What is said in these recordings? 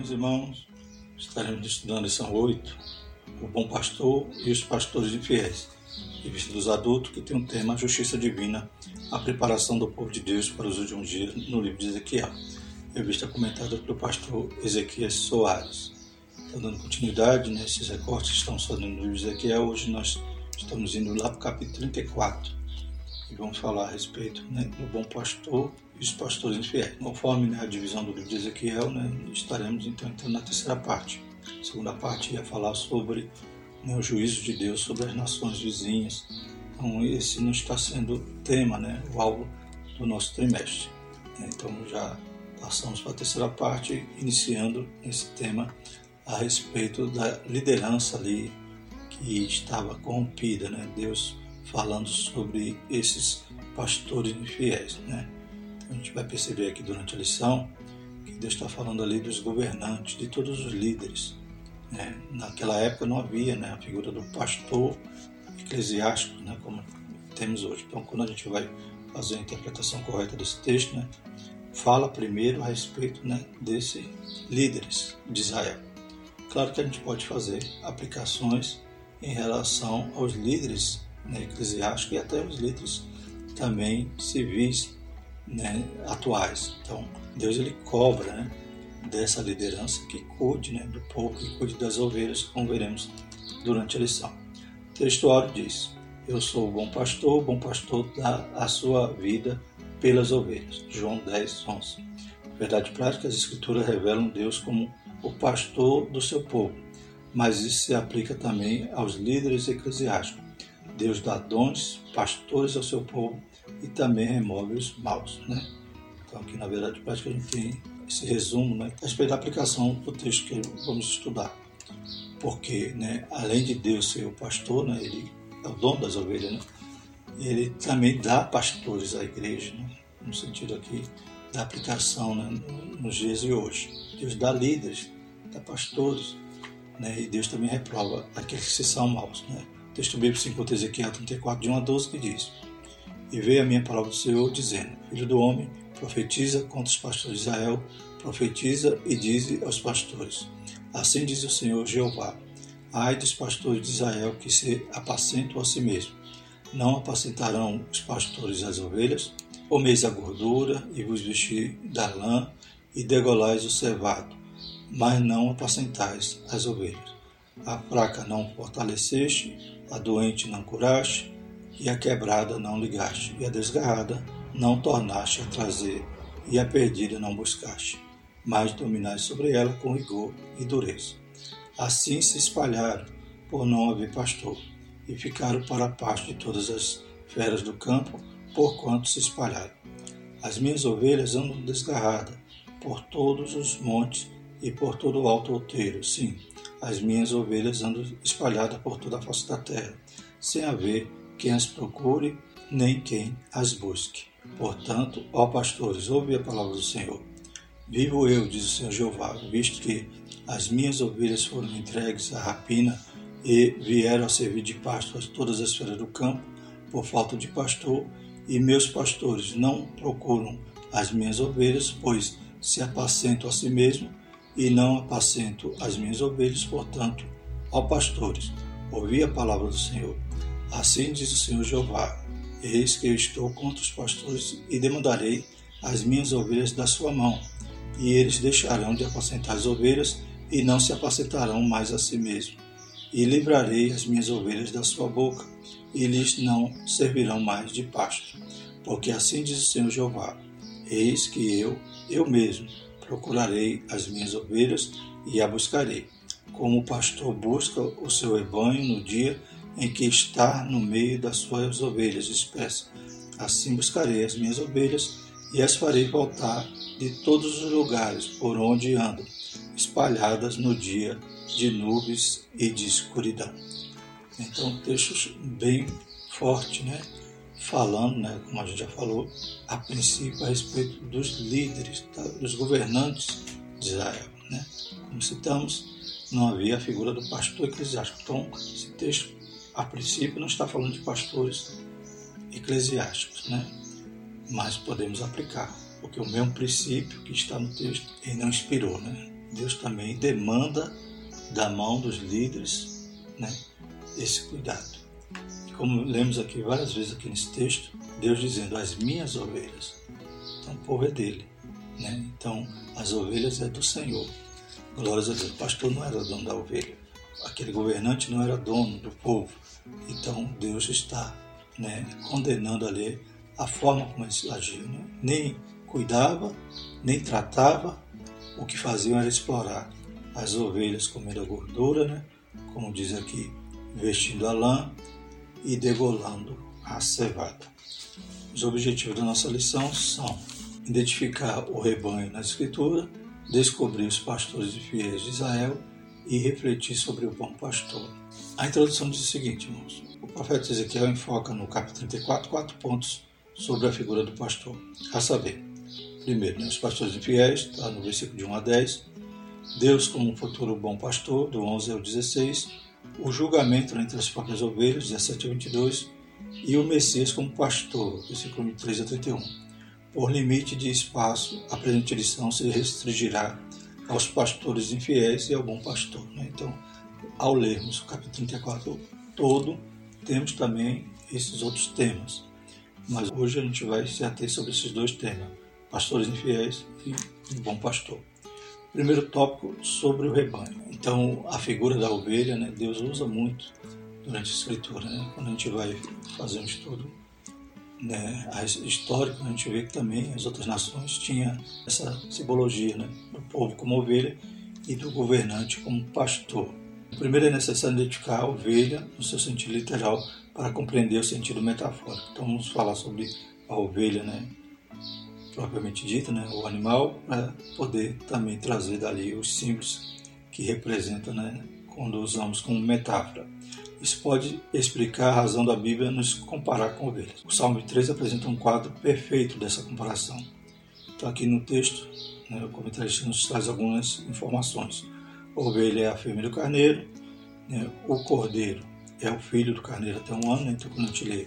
meus irmãos, estaremos estudando lição 8, o bom pastor e os pastores infiéis, revista dos adultos, que tem o um tema Justiça Divina, a preparação do povo de Deus para os últimos dias, no livro de Ezequiel, revista comentada pelo pastor Ezequiel Soares. Então, dando continuidade nesses recortes que estamos fazendo no livro de Ezequiel, hoje nós estamos indo lá para o capítulo 34 e vamos falar a respeito né, do bom pastor e os pastores infiéis. Conforme né, a divisão do livro de Ezequiel, né, estaremos então entrando na terceira parte. A segunda parte ia falar sobre né, o juízo de Deus sobre as nações vizinhas. Então, esse não está sendo tema, né, o alvo do nosso trimestre. Então, já passamos para a terceira parte, iniciando esse tema a respeito da liderança ali que estava corrompida, né? Deus falando sobre esses pastores infiéis, né? A gente vai perceber aqui durante a lição que Deus está falando ali dos governantes, de todos os líderes. Né? Naquela época não havia né, a figura do pastor eclesiástico, né, como temos hoje. Então, quando a gente vai fazer a interpretação correta desse texto, né, fala primeiro a respeito né, desses líderes de Israel. Claro que a gente pode fazer aplicações em relação aos líderes né, eclesiásticos e até os líderes também civis né, atuais. Então, Deus ele cobra né, dessa liderança que cuide né, do povo, que cuide das ovelhas, como veremos durante a lição. O textuário diz: Eu sou o bom pastor, o bom pastor dá a sua vida pelas ovelhas. João 10, 11. Verdade prática, as Escrituras revelam Deus como o pastor do seu povo, mas isso se aplica também aos líderes eclesiásticos. Deus dá dons, pastores ao seu povo e também remove os maus. Né? Então, aqui na verdade prática, a gente tem esse resumo né, a respeito da aplicação do texto que vamos estudar. Porque, né, além de Deus ser o pastor, né, ele é o dono das ovelhas, né, ele também dá pastores à igreja, né, no sentido aqui da aplicação né, nos dias de hoje. Deus dá líderes, dá pastores, né, e Deus também reprova aqueles que são maus. Né. O texto bíblico se encontra Ezequiel 34, de 1 a 12, que diz: E veio a minha palavra do Senhor, dizendo: Filho do homem, profetiza contra os pastores de Israel, profetiza e diz aos pastores: Assim diz o Senhor Jeová: Ai dos pastores de Israel que se apacentam a si mesmos. Não apacentarão os pastores as ovelhas? Comeis a gordura e vos vestir da lã e degolais o cevado, mas não apacentais as ovelhas. A fraca não fortaleceste, a doente não curaste, e a quebrada não ligaste, e a desgarrada não tornaste a trazer, e a perdida não buscaste, mas dominaste sobre ela com rigor e dureza. Assim se espalharam, por não haver pastor, e ficaram para a parte de todas as feras do campo, porquanto se espalharam. As minhas ovelhas andam desgarradas por todos os montes e por todo o alto outeiro. Sim, as minhas ovelhas andam espalhadas por toda a face da terra, sem haver quem as procure, nem quem as busque. Portanto, ó pastores, ouve a palavra do Senhor. Vivo eu, diz o Senhor Jeová, visto que as minhas ovelhas foram entregues à rapina e vieram a servir de pasto a todas as feras do campo, por falta de pastor, e meus pastores não procuram as minhas ovelhas, pois se apacentam a si mesmo e não apacento as minhas ovelhas, portanto, ó pastores, ouvi a palavra do Senhor. Assim diz o Senhor Jeová: Eis que eu estou contra os pastores e demandarei as minhas ovelhas da sua mão, e eles deixarão de apacentar as ovelhas e não se apacentarão mais a si mesmos. E livrarei as minhas ovelhas da sua boca, e lhes não servirão mais de pasto. Porque assim diz o Senhor Jeová: Eis que eu, eu mesmo, procurarei as minhas ovelhas e a buscarei, como o pastor busca o seu rebanho no dia em que está no meio das suas ovelhas espessas. Assim buscarei as minhas ovelhas e as farei voltar de todos os lugares por onde andam, espalhadas no dia de nuvens e de escuridão. Então, texto bem forte, né? falando, né, como a gente já falou, a princípio a respeito dos líderes, tá, dos governantes de Israel. Né? Como citamos, não havia a figura do pastor eclesiástico. Então, esse texto, a princípio, não está falando de pastores eclesiásticos, né? mas podemos aplicar, porque o mesmo princípio que está no texto, ele não inspirou. Né? Deus também demanda da mão dos líderes né, esse cuidado. Como lemos aqui várias vezes aqui nesse texto, Deus dizendo as minhas ovelhas. Então o povo é dele. Né? Então as ovelhas é do Senhor. Glórias a Deus. O pastor não era dono da ovelha. Aquele governante não era dono do povo. Então Deus está né, condenando ali a forma como eles agiam. Né? Nem cuidava, nem tratava, o que faziam era explorar as ovelhas comendo a gordura, né? como diz aqui, vestindo a lã e degolando a cevada. Os objetivos da nossa lição são identificar o rebanho na Escritura, descobrir os pastores e fiéis de Israel e refletir sobre o bom pastor. A introdução diz o seguinte, irmãos. O profeta Ezequiel enfoca no capítulo 34 quatro pontos sobre a figura do pastor. A saber, primeiro, né, os pastores infiéis, está no versículo de 1 a 10, Deus como um futuro bom pastor, do 11 ao 16, o julgamento entre as próprias ovelhas, 17 a 22, e o Messias como pastor, versículo 23 a 31. Por limite de espaço, a presente edição se restringirá aos pastores infiéis e ao bom pastor. Né? Então, ao lermos o capítulo 34 todo, temos também esses outros temas. Mas hoje a gente vai se ater sobre esses dois temas, pastores infiéis e bom pastor. Primeiro tópico sobre o rebanho. Então, a figura da ovelha, né, Deus usa muito durante a escritura. Né? Quando a gente vai fazer um estudo né, histórico, a gente vê que também as outras nações tinham essa simbologia né, do povo como ovelha e do governante como pastor. Primeiro é necessário identificar a ovelha no seu sentido literal para compreender o sentido metafórico. Então vamos falar sobre a ovelha, né, propriamente dita, né, o animal, para poder também trazer dali os símbolos que representam, né, quando usamos como metáfora. Isso pode explicar a razão da Bíblia nos comparar com ovelhas. O Salmo 3 apresenta um quadro perfeito dessa comparação. Então, aqui no texto, né, o comentarista nos traz algumas informações. A ovelha é a fêmea do carneiro, né, o cordeiro é o filho do carneiro até um ano. Né, então, quando a gente lê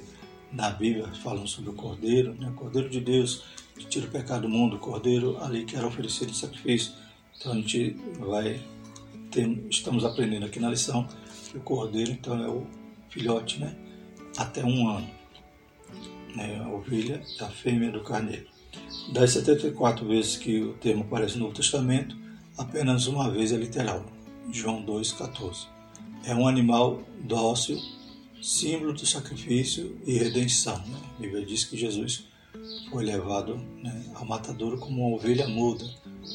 na Bíblia falando sobre o cordeiro, né, o cordeiro de Deus que tira o pecado do mundo, o cordeiro ali que era oferecido em sacrifício. Então, a gente vai ter, estamos aprendendo aqui na lição o cordeiro então é o filhote, né? Até um ano. Né? A ovelha é a fêmea do carneiro. Das 74 vezes que o termo aparece no Novo Testamento, apenas uma vez é literal. João 2,14. É um animal dócil, símbolo do sacrifício e redenção. Né? A Bíblia diz que Jesus foi levado né, ao matadouro como uma ovelha muda.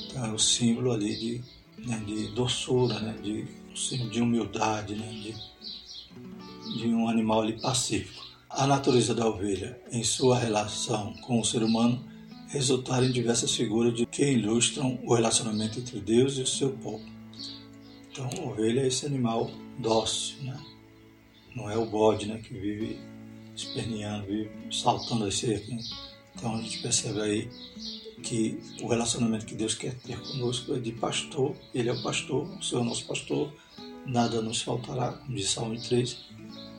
Então é o símbolo ali de, né, de doçura, né, de símbolo de humildade, né? de, de um animal ali pacífico. A natureza da ovelha, em sua relação com o ser humano, resultaram em diversas figuras de que ilustram o relacionamento entre Deus e o seu povo. Então, a ovelha é esse animal dócil, né? não é o bode né? que vive esperneando, vive saltando as cercas. Né? Então, a gente percebe aí que o relacionamento que Deus quer ter conosco é de pastor, Ele é o pastor, o Senhor é o nosso pastor, nada nos faltará, como diz Salmo 3,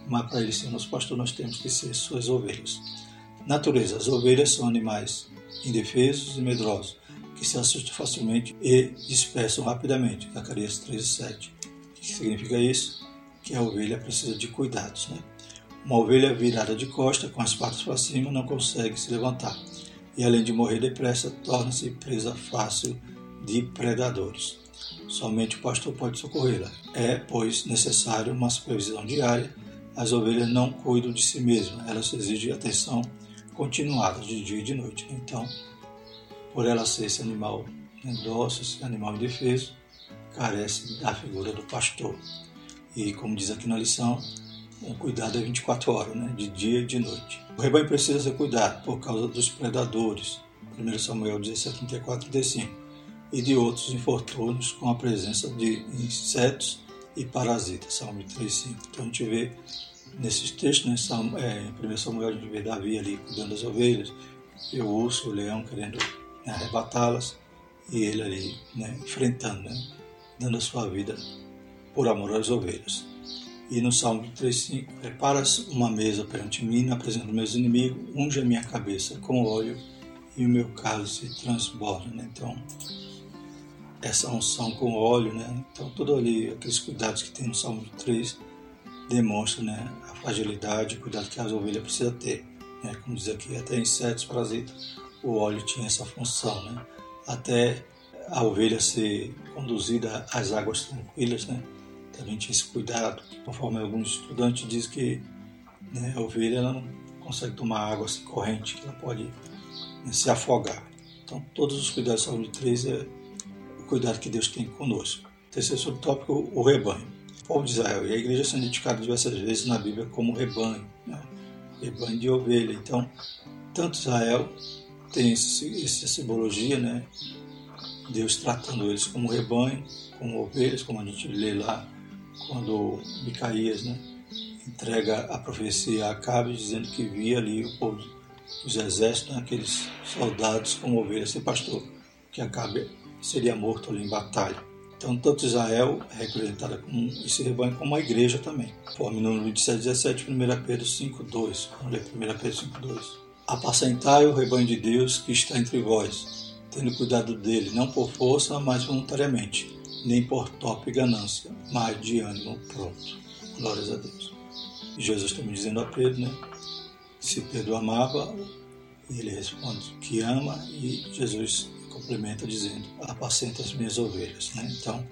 mas para ele ser nosso pastor nós temos que ser suas ovelhas. Natureza: as ovelhas são animais indefesos e medrosos, que se assustam facilmente e dispersam rapidamente. Zacarias 13, 7. O que significa isso? Que a ovelha precisa de cuidados. Né? Uma ovelha virada de costa, com as patas para cima, não consegue se levantar. E além de morrer depressa, torna-se presa fácil de predadores. Somente o pastor pode socorrê-la. É, pois, necessário uma supervisão diária. As ovelhas não cuidam de si mesmas, elas exigem atenção continuada de dia e de noite. Então, por ela ser esse animal dócil, esse animal indefeso, carece da figura do pastor. E como diz aqui na lição, o cuidado é 24 horas, né, de dia e de noite. O rebanho precisa ser cuidado por causa dos predadores. 1 Samuel 17, 34 e 35 e de outros infortúnios com a presença de insetos e parasitas. Salmo 3,5. Então a gente vê nesses textos, né, Salmo, é, em 1 Samuel, a gente vê Davi ali cuidando das ovelhas, e o urso, o leão querendo né, arrebatá-las, e ele ali né, enfrentando, né, dando a sua vida por amor às ovelhas. E no Salmo 3,5, preparas uma mesa perante mim na presença dos meus inimigos, unge a minha cabeça com óleo e o meu cálice transborda. Né? Então, essa unção com óleo, né? Então, tudo ali, aqueles cuidados que tem no Salmo 3, demonstra né, a fragilidade, o cuidado que a ovelha precisa ter. Né? Como diz aqui, até insetos, parasitas, o óleo tinha essa função. Né? Até a ovelha ser conduzida às águas tranquilas, né? também tinha esse cuidado. Conforme alguns estudantes dizem que né, a ovelha ela não consegue tomar água assim, corrente, que ela pode né, se afogar. Então, todos os cuidados de saúde 3 é cuidado que Deus tem conosco. Terceiro subtópico, o rebanho. O povo de Israel e a igreja são indicados diversas vezes na Bíblia como rebanho, né? rebanho de ovelha. Então, tanto Israel tem essa simbologia, né? Deus tratando eles como rebanho, como ovelhas, como a gente lê lá quando Micaías né, entrega a profecia a Acabe, dizendo que via ali o povo, os exércitos, né, aqueles soldados como ovelhas, sem pastor, que Acabe seria morto ali em batalha. Então, tanto Israel é representada como esse rebanho, como a igreja também. Conforme no 27, 17, 1 Pedro 5, 2. Vamos ler 1 Pedro 5, 2. Apacentai o rebanho de Deus que está entre vós, tendo cuidado dele, não por força, mas voluntariamente, nem por top ganância, mas de ânimo pronto. Glórias a Deus. Jesus também dizendo a Pedro, né? Se Pedro amava, ele responde que ama, e Jesus complementa dizendo: Apacenta as minhas ovelhas. Né? Então,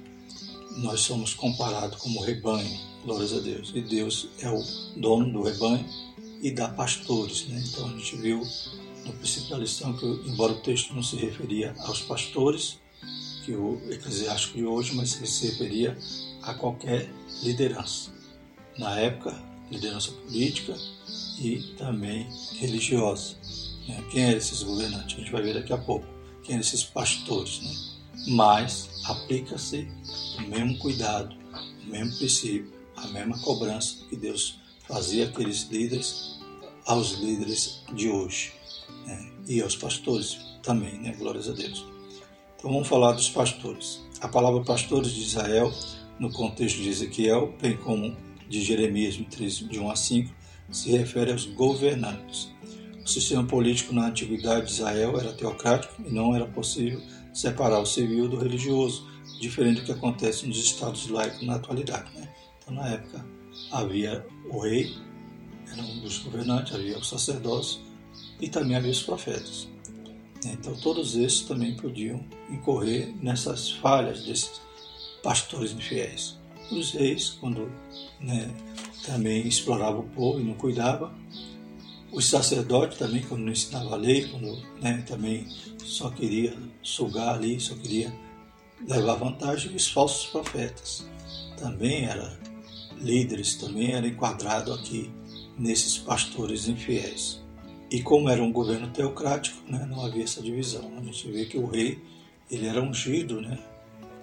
nós somos comparados como rebanho, glórias a Deus. E Deus é o dono do rebanho e dá pastores. Né? Então, a gente viu no princípio da lição que, embora o texto não se referia aos pastores, que o eclesiástico de hoje, mas se referia a qualquer liderança. Na época, liderança política e também religiosa. Né? Quem eram esses governantes? A gente vai ver daqui a pouco quem eram esses pastores. Né? Mas aplica-se o mesmo cuidado, o mesmo princípio, a mesma cobrança que Deus fazia aqueles líderes aos líderes de hoje né? e aos pastores também, né? glórias a Deus. Então vamos falar dos pastores. A palavra pastores de Israel, no contexto de Ezequiel, bem como de Jeremias 3, de 1 a 5, se refere aos governantes. O sistema político na antiguidade de Israel era teocrático e não era possível separar o civil do religioso, diferente do que acontece nos estados laicos na atualidade. Né? Então, na época, havia o rei, era um dos governantes, havia o sacerdócio e também havia os profetas. Então, todos esses também podiam incorrer nessas falhas desses pastores infiéis. Os reis, quando né, também exploravam o povo e não cuidavam, os sacerdotes também, quando não ensinava a lei, quando né, também só queria sugar ali, só queria levar vantagem, os falsos profetas também eram líderes, também eram enquadrados aqui nesses pastores infiéis. E como era um governo teocrático, né, não havia essa divisão. A gente vê que o rei ele era ungido né,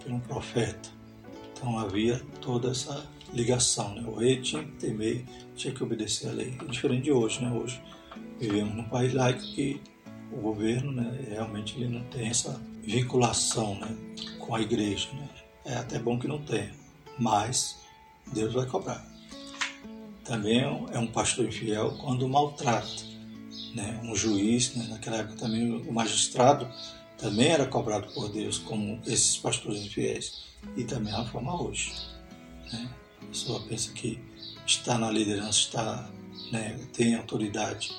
por um profeta. Então havia toda essa ligação. Né? O rei tinha que temer, tinha que obedecer à lei. É diferente de hoje. Né? Hoje vivemos num país laico que o governo né, realmente ele não tem essa vinculação né, com a igreja. Né? É até bom que não tenha, mas Deus vai cobrar. Também é um pastor infiel quando maltrata. Né? Um juiz, né? naquela época também o magistrado também era cobrado por Deus como esses pastores infiéis. E também é a forma hoje. Né? A pessoa pensa que está na liderança, está, né, tem autoridade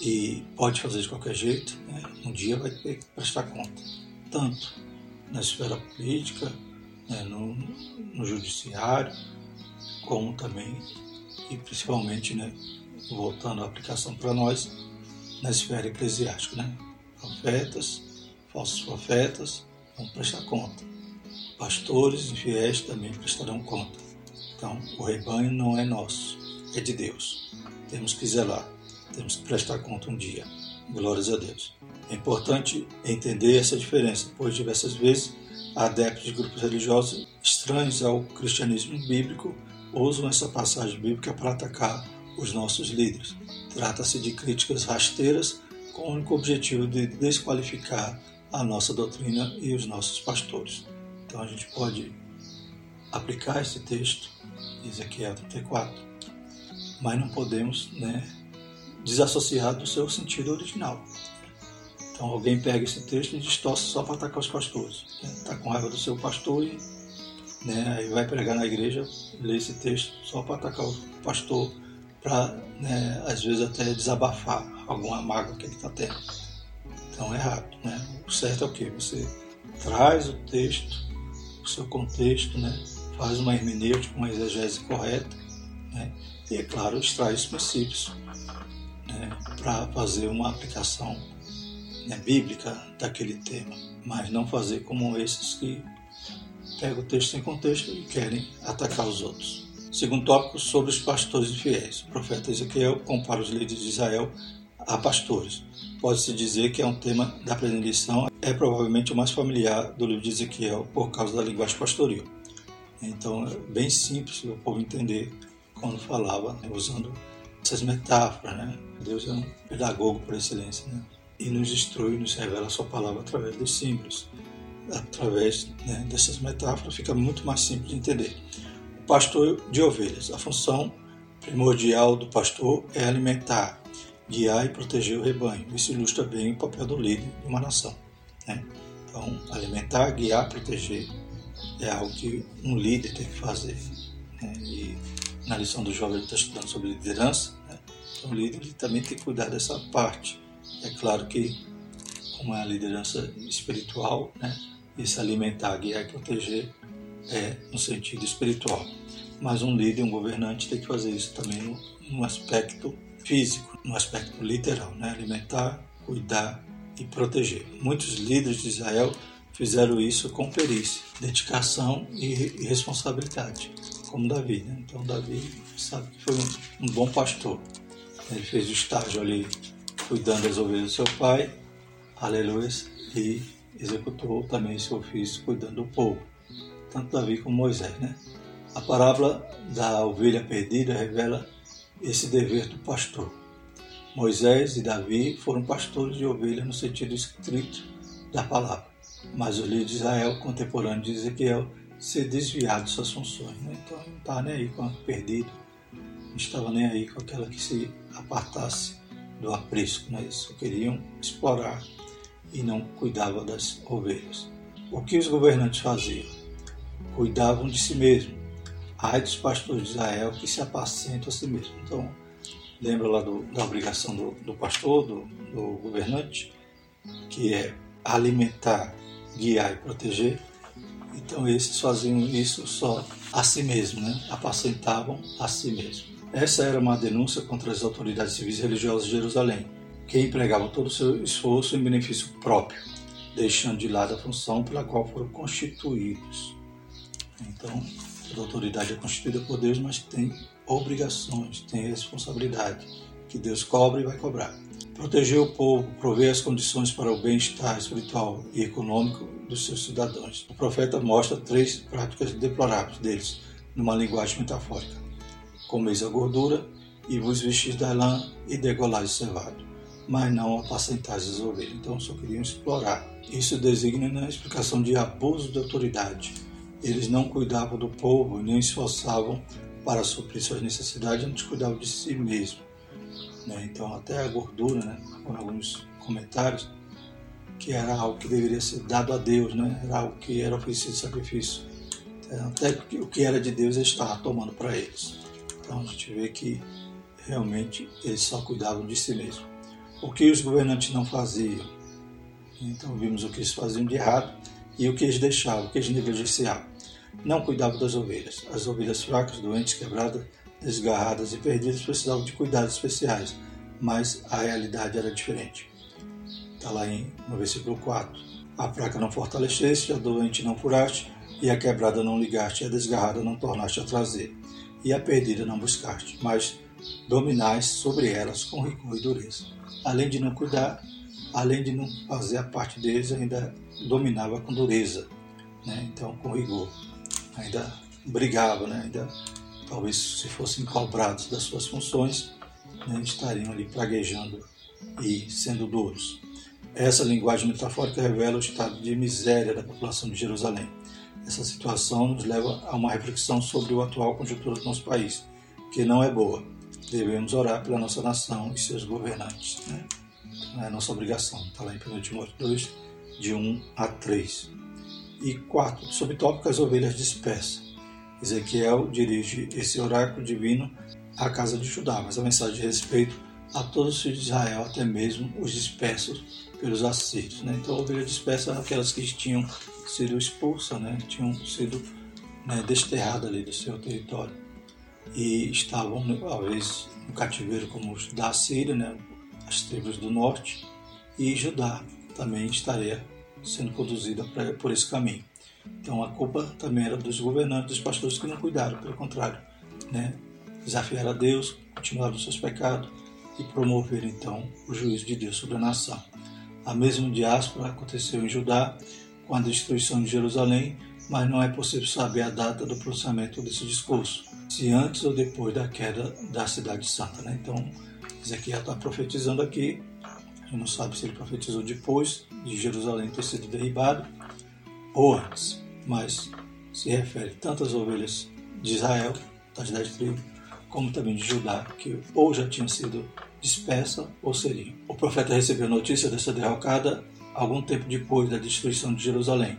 e pode fazer de qualquer jeito, né? um dia vai ter que prestar conta. Tanto na esfera política, né, no, no judiciário, como também, e principalmente, né, voltando à aplicação para nós, na esfera eclesiástica. Né? Profetas, falsos profetas vão prestar conta. Pastores infiéis também prestarão conta. Então, o rebanho não é nosso, é de Deus. Temos que zelar, temos que prestar conta um dia. Glórias a Deus. É importante entender essa diferença, pois diversas vezes adeptos de grupos religiosos estranhos ao cristianismo bíblico usam essa passagem bíblica para atacar os nossos líderes. Trata-se de críticas rasteiras com o único objetivo de desqualificar a nossa doutrina e os nossos pastores. Então a gente pode aplicar esse texto Ezequiel 34, mas não podemos né, desassociar do seu sentido original. Então alguém pega esse texto e distorce só para atacar os pastores. Está com raiva do seu pastor e né, aí vai pregar na igreja, lê esse texto só para atacar o pastor, para né, às vezes até desabafar alguma mágoa que ele está tendo. Então é errado. Né? O certo é o que? Você traz o texto, o seu contexto, né? Faz uma hermenêutica, uma exegese correta, né? e é claro, extrai os princípios né? para fazer uma aplicação né, bíblica daquele tema, mas não fazer como esses que pegam o texto sem contexto e querem atacar os outros. Segundo tópico, sobre os pastores infiéis. O profeta Ezequiel compara os líderes de Israel a pastores. Pode-se dizer que é um tema da predileção, é provavelmente o mais familiar do livro de Ezequiel por causa da linguagem pastoril. Então, é bem simples o povo entender quando falava, né, usando essas metáforas. Né? Deus é um pedagogo por excelência. Né? e nos instrui, nos revela a sua palavra através dos símbolos. Através né, dessas metáforas fica muito mais simples de entender. O pastor de ovelhas. A função primordial do pastor é alimentar, guiar e proteger o rebanho. Isso ilustra bem o papel do líder de uma nação. Né? Então, alimentar, guiar, proteger é algo que um líder tem que fazer. Né? E na lição do jovem ele está estudando sobre liderança. Né? Então, o líder ele também tem que cuidar dessa parte é claro que, como é a liderança espiritual, né, esse alimentar, guiar e proteger é no sentido espiritual. Mas um líder, um governante tem que fazer isso também no, no aspecto físico, no aspecto literal, né? alimentar, cuidar e proteger. Muitos líderes de Israel fizeram isso com perícia, dedicação e, responsabilidade, como Davi. Né? Então Davi sabe que foi um, um bom pastor. Ele fez o estágio ali cuidando das ovelhas do seu pai, aleluia, e executou também seu ofício cuidando do povo, tanto Davi como Moisés. Né? A parábola da ovelha perdida revela esse dever do pastor. Moisés e Davi foram pastores de ovelhas no sentido estrito da palavra, mas os líderes de Israel, contemporâneos de Ezequiel, se desviaram de suas funções. Né? Então não estava nem aí com a perdida, não estava nem aí com aquela que se apartasse do aprisco, né? só queriam explorar e não cuidavam das ovelhas. O que os governantes faziam? Cuidavam de si mesmos. Ai dos pastores de Israel que se apacentam a si mesmos. Então, lembra lá do, da obrigação do, do pastor, do, do governante, que é alimentar, guiar e proteger. Então, esses faziam isso só a si mesmos, né? apacentavam a si mesmos. Essa era uma denúncia contra as autoridades civis e religiosas de Jerusalém, que empregavam todo o seu esforço em benefício próprio, deixando de lado a função pela qual foram constituídos. Então, toda autoridade é constituída por Deus, mas tem obrigações, tem responsabilidade, que Deus cobra e vai cobrar. Proteger o povo, prover as condições para o bem-estar espiritual e econômico dos seus cidadãos. O profeta mostra três práticas deploráveis deles, numa linguagem metafórica comeis a gordura, e vos vestis da lã e degolais o cevado, mas não apacentais as ovelhas. Então só queriam explorar. Isso designa na explicação de abuso de autoridade. Eles não cuidavam do povo, nem esforçavam para suprir suas necessidades, antes cuidavam de si mesmo. Né? Então até a gordura, né? com alguns comentários, que era algo que deveria ser dado a Deus, né? era algo que era oferecido sacrifício. Até o que era de Deus eles estavam tomando para eles. Então a gente vê que realmente eles só cuidavam de si mesmos. O que os governantes não faziam? Então vimos o que eles faziam de errado e o que eles deixavam, o que eles negligenciavam. Não cuidavam das ovelhas. As ovelhas fracas, doentes, quebradas, desgarradas e perdidas precisavam de cuidados especiais, mas a realidade era diferente. Está lá em, no versículo 4. A fraca não fortaleceste, a doente não curaste, e a quebrada não ligaste, e a desgarrada não tornaste a trazer e a perdida não buscaste, mas dominais sobre elas com rigor e dureza. Além de não cuidar, além de não fazer a parte deles, ainda dominava com dureza, né? então com rigor. Ainda brigava, né? ainda talvez se fossem cobrados das suas funções, né? estariam ali praguejando e sendo duros. Essa linguagem metafórica revela o estado de miséria da população de Jerusalém essa situação nos leva a uma reflexão sobre a atual conjuntura do nosso país, que não é boa. Devemos orar pela nossa nação e seus governantes. Né? é nossa obrigação. Está lá em 1 Timóteo 2, de 1 a 3. E quarto, subtópico as ovelhas dispersas. Ezequiel dirige esse oráculo divino à casa de Judá, mas a mensagem de respeito a todos os filhos de Israel, até mesmo os dispersos pelos assírios. Né? Então, a ovelha dispersa aquelas que tinham sido expulsas, né? tinham sido né, desterradas ali do seu território e estavam, talvez, no cativeiro como os da Síria, né? as tribos do norte, e Judá também estaria sendo conduzida por esse caminho. Então a culpa também era dos governantes, dos pastores que não cuidaram, pelo contrário, né? desafiaram a Deus, continuaram os seus pecados e promoveram então o juízo de Deus sobre a nação. A mesma diáspora aconteceu em Judá com a destruição de Jerusalém, mas não é possível saber a data do pronunciamento desse discurso, se antes ou depois da queda da cidade santa. Né? Então, Ezequiel está profetizando aqui, a gente não sabe se ele profetizou depois de Jerusalém ter sido derribado antes, mas se refere tanto às ovelhas de Israel, das dez tribos, como também de Judá, que ou já tinham sido dispersa ou seriam. O profeta recebeu notícia dessa derrocada algum tempo depois da destruição de Jerusalém,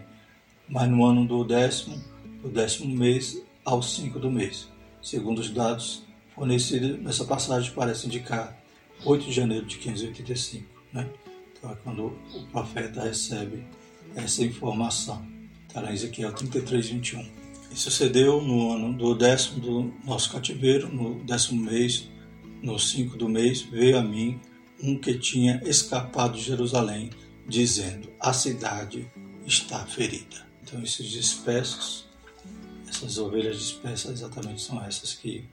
mas no ano do décimo, do décimo mês ao cinco do mês, segundo os dados fornecidos nessa passagem parece indicar 8 de janeiro de 585, né? Então é quando o profeta recebe essa informação. Está lá em Ezequiel 33, 21. E sucedeu no ano do décimo do nosso cativeiro, no décimo mês, no cinco do mês, veio a mim um que tinha escapado de Jerusalém, dizendo: A cidade está ferida. Então, esses dispersos, essas ovelhas dispersas, exatamente são essas que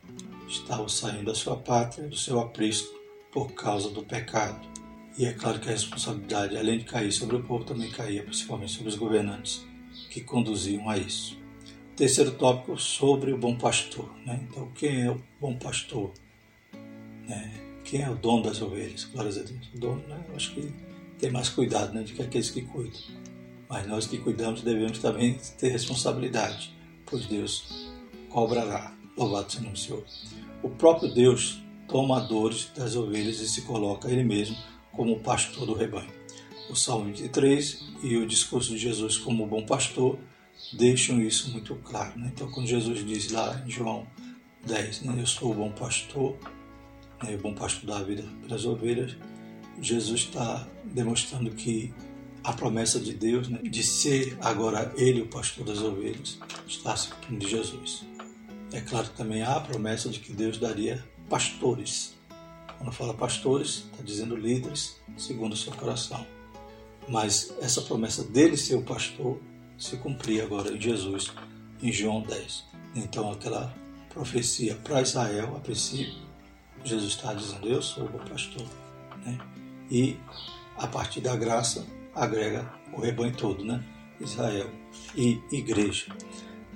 estavam saindo da sua pátria, do seu aprisco, por causa do pecado. E é claro que a responsabilidade, além de cair sobre o povo, também caía principalmente sobre os governantes que conduziam a isso. Terceiro tópico sobre o bom pastor. Né? Então, quem é o bom pastor? Né? Quem é o dono das ovelhas? Glórias a Deus. O dono, né? acho que tem mais cuidado né, do que aqueles que cuidam. Mas nós que cuidamos devemos também ter responsabilidade, pois Deus cobrará. Louvado seja o Senhor. O próprio Deus toma dores das ovelhas e se coloca ele mesmo como pastor do rebanho. O Salmo 23 e o discurso de Jesus como bom pastor deixam isso muito claro. Né? Então, quando Jesus diz lá em João 10, né, eu sou o bom pastor, né, o bom pastor da vida pelas ovelhas, Jesus está demonstrando que a promessa de Deus né, de ser agora Ele o pastor das ovelhas está se cumprindo de Jesus. É claro que também há a promessa de que Deus daria pastores. Quando fala pastores, está dizendo líderes segundo o seu coração. Mas essa promessa dele ser o pastor se cumpria agora em Jesus, em João 10. Então, aquela profecia para Israel, a princípio, Jesus está dizendo: Eu sou o pastor. Né? E a partir da graça, agrega o rebanho todo, né? Israel e igreja.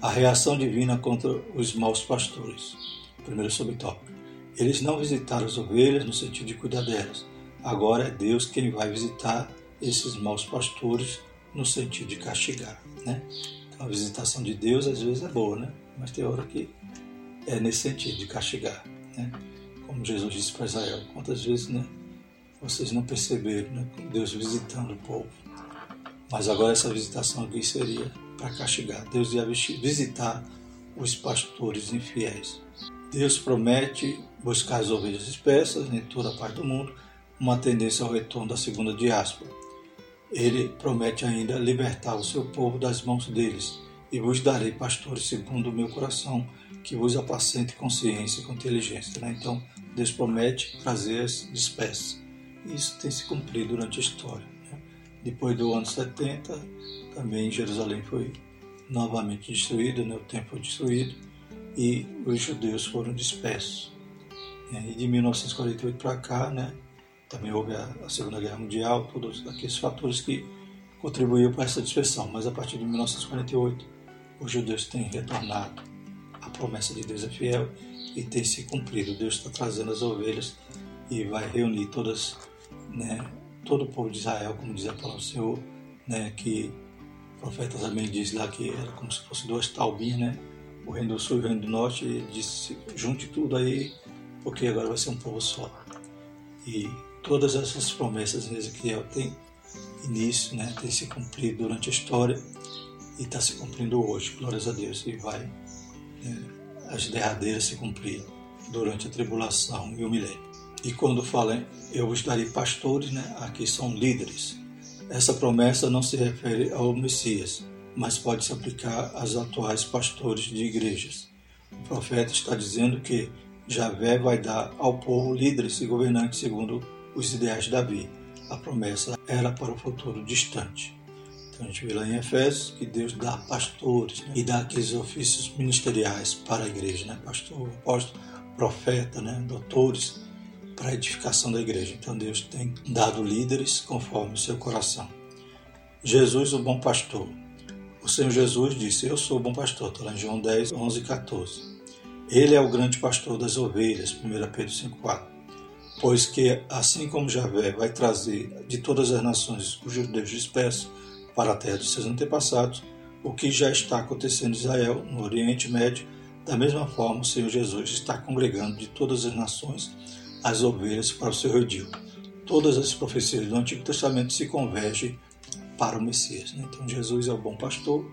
A reação divina contra os maus pastores. Primeiro subtópico. Eles não visitaram as ovelhas no sentido de cuidar delas. Agora é Deus quem vai visitar esses maus pastores no sentido de castigar, né? Então, a visitação de Deus às vezes é boa, né? Mas tem hora que é nesse sentido de castigar, né? Como Jesus disse para Israel, quantas vezes, né? Vocês não perceberam, né? Deus visitando o povo. Mas agora essa visitação aqui seria para castigar. Deus ia visitar os pastores infiéis. Deus promete buscar as ovelhas espessas em toda a parte do mundo, uma tendência ao retorno da segunda diáspora. Ele promete ainda libertar o seu povo das mãos deles, e vos darei pastores segundo o meu coração, que vos apacente com ciência e com inteligência. Né? Então, Deus promete trazer as dispersas. Isso tem se cumprido durante a história. Né? Depois do ano 70, também Jerusalém foi novamente destruída, né? o templo foi destruído, e os judeus foram dispersos. E de 1948 para cá, né, também houve a, a, Segunda Guerra Mundial, todos aqueles fatores que contribuíram para essa dispersão. Mas a partir de 1948, os judeus têm retornado. A promessa de Deus é fiel e tem se cumprido. Deus está trazendo as ovelhas e vai reunir todas, né, todo o povo de Israel, como diz a palavra do Senhor, né, que o profeta também diz lá que era como se fosse duas taubinhas, né? o reino do sul e o reino do norte, e disse, junte tudo aí, porque agora vai ser um povo só. E todas essas promessas em Ezequiel têm início, né, têm se cumprido durante a história e está se cumprindo hoje, glórias a Deus, e vai né, as derradeiras se cumprir durante a tribulação e o milênio. E quando fala, eu vos darei pastores, né, aqui são líderes. Essa promessa não se refere ao Messias, mas pode se aplicar aos atuais pastores de igrejas. O profeta está dizendo que Javé vai dar ao povo líderes e governantes segundo os ideais de Davi. A promessa era para o futuro distante. Então a gente vê lá em Efésios que Deus dá pastores né? e dá aqueles ofícios ministeriais para a igreja, né? pastor, apóstolo, profeta, né? doutores, para a edificação da igreja. Então Deus tem dado líderes conforme o seu coração. Jesus, o bom pastor. O Senhor Jesus disse: Eu sou o bom pastor. Está lá em João 10, 11 e 14. Ele é o grande pastor das ovelhas, 1 Pedro 5,4. Pois que, assim como Javé vai trazer de todas as nações os judeus dispersos para a terra dos seus antepassados, o que já está acontecendo em Israel, no Oriente Médio, da mesma forma o Senhor Jesus está congregando de todas as nações as ovelhas para o seu redil. Todas as profecias do Antigo Testamento se convergem para o Messias. Né? Então Jesus é o bom pastor,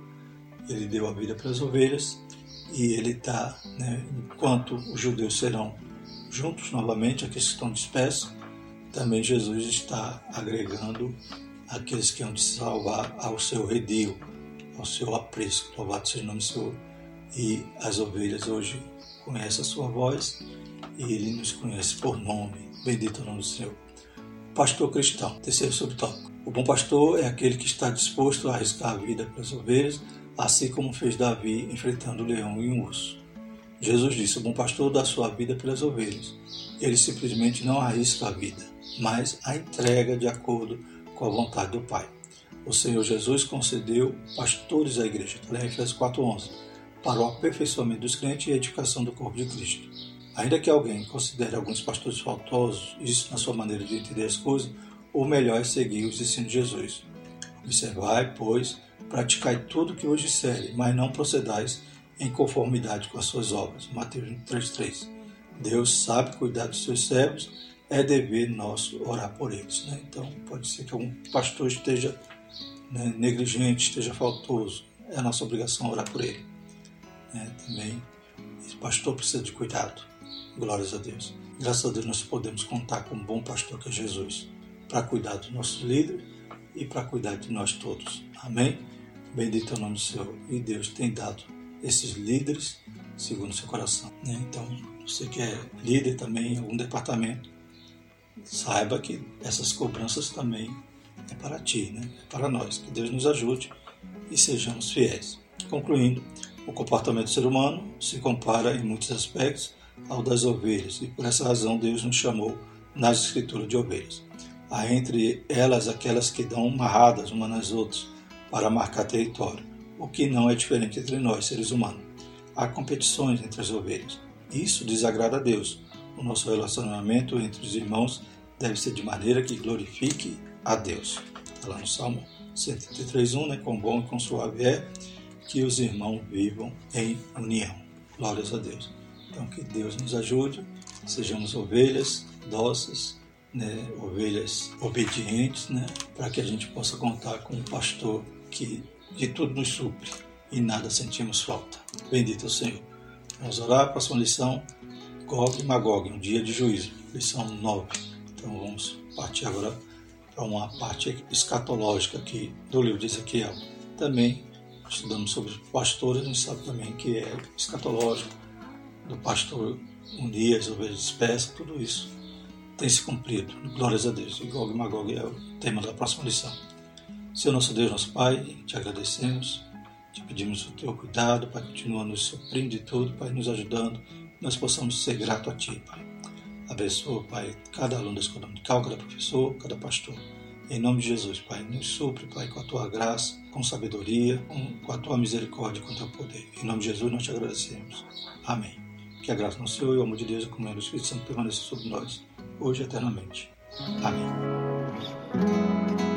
ele deu a vida para as ovelhas e ele está, né, enquanto os judeus serão juntos novamente, aqueles que estão dispersos, também Jesus está agregando aqueles que hão de salvar ao seu redil, ao seu apreço. Louvado seja o nome do Senhor. E as ovelhas hoje conhecem a sua voz e ele nos conhece por nome. Bendito é o nome do Senhor. Pastor cristão, terceiro subtópico. O bom pastor é aquele que está disposto a arriscar a vida pelas ovelhas assim como fez Davi enfrentando o leão e um urso. Jesus disse: O bom pastor dá sua vida pelas ovelhas. Ele simplesmente não arrisca a vida, mas a entrega de acordo com a vontade do Pai. O Senhor Jesus concedeu pastores à igreja, está Efésios 4,11, para o aperfeiçoamento dos crentes e a edificação do corpo de Cristo. Ainda que alguém considere alguns pastores faltosos, isso na sua maneira de entender as coisas, o melhor é seguir os ensinos de Jesus. Observai, pois, praticai tudo o que hoje disserem, mas não procedais em conformidade com as suas obras. Mateus 3,3. Deus sabe cuidar dos seus servos, é dever nosso orar por eles. Né? Então, pode ser que algum pastor esteja né, negligente, esteja faltoso, é a nossa obrigação orar por ele. Né? Também, esse pastor precisa de cuidado. Glórias a Deus. Graças a Deus nós podemos contar com um bom pastor que é Jesus, para cuidar do nosso líder e para cuidar de nós todos. Amém? Bendito é o nome do Senhor. E Deus tem dado esses líderes segundo seu coração. Né? Então, você que é líder também em algum departamento, saiba que essas cobranças também é para ti, né? é para nós. Que Deus nos ajude e sejamos fiéis. Concluindo, o comportamento do ser humano se compara em muitos aspectos ao das ovelhas e por essa razão Deus nos chamou nas escrituras de ovelhas. Há entre elas aquelas que dão marradas umas nas outras para marcar território, o que não é diferente entre nós, seres humanos. Há competições entre as ovelhas. Isso desagrada a Deus. O nosso relacionamento entre os irmãos deve ser de maneira que glorifique a Deus. Está lá no Salmo 133.1, né? Quão bom e quão suave é que os irmãos vivam em união. Glórias a Deus. Então que Deus nos ajude, sejamos ovelhas dóceis, né? ovelhas obedientes, né? para que a gente possa contar com um pastor que de tudo nos supre e nada sentimos falta. Bendito o Senhor. Vamos orar, próxima lição, Gog e Magog, um dia de juízo, lição 9. Então vamos partir agora para uma parte escatológica aqui do livro de Ezequiel. Também estudamos sobre pastores, a gente sabe também que é escatológico, do pastor unir as ovelhas dispersas, tudo isso tem se cumprido. Glórias a Deus. E Gog e Magog é o tema da próxima lição. Senhor nosso Deus, nosso Pai, te agradecemos, te pedimos o teu cuidado, Pai, continua nos suprindo de tudo, Pai, nos ajudando, nós possamos ser grato a Ti, Pai. Abençoa, Pai, cada aluno da escola dominical, cada professor, cada pastor. Em nome de Jesus, Pai, nos supre, Pai, com a Tua graça, com sabedoria, com, com a Tua misericórdia, com o Teu poder. Em nome de Jesus, nós te agradecemos. Amém. Que a graça do Senhor e o amor de Deus a comunhão do Espírito Santo permaneça sobre nós, hoje e eternamente. Amém.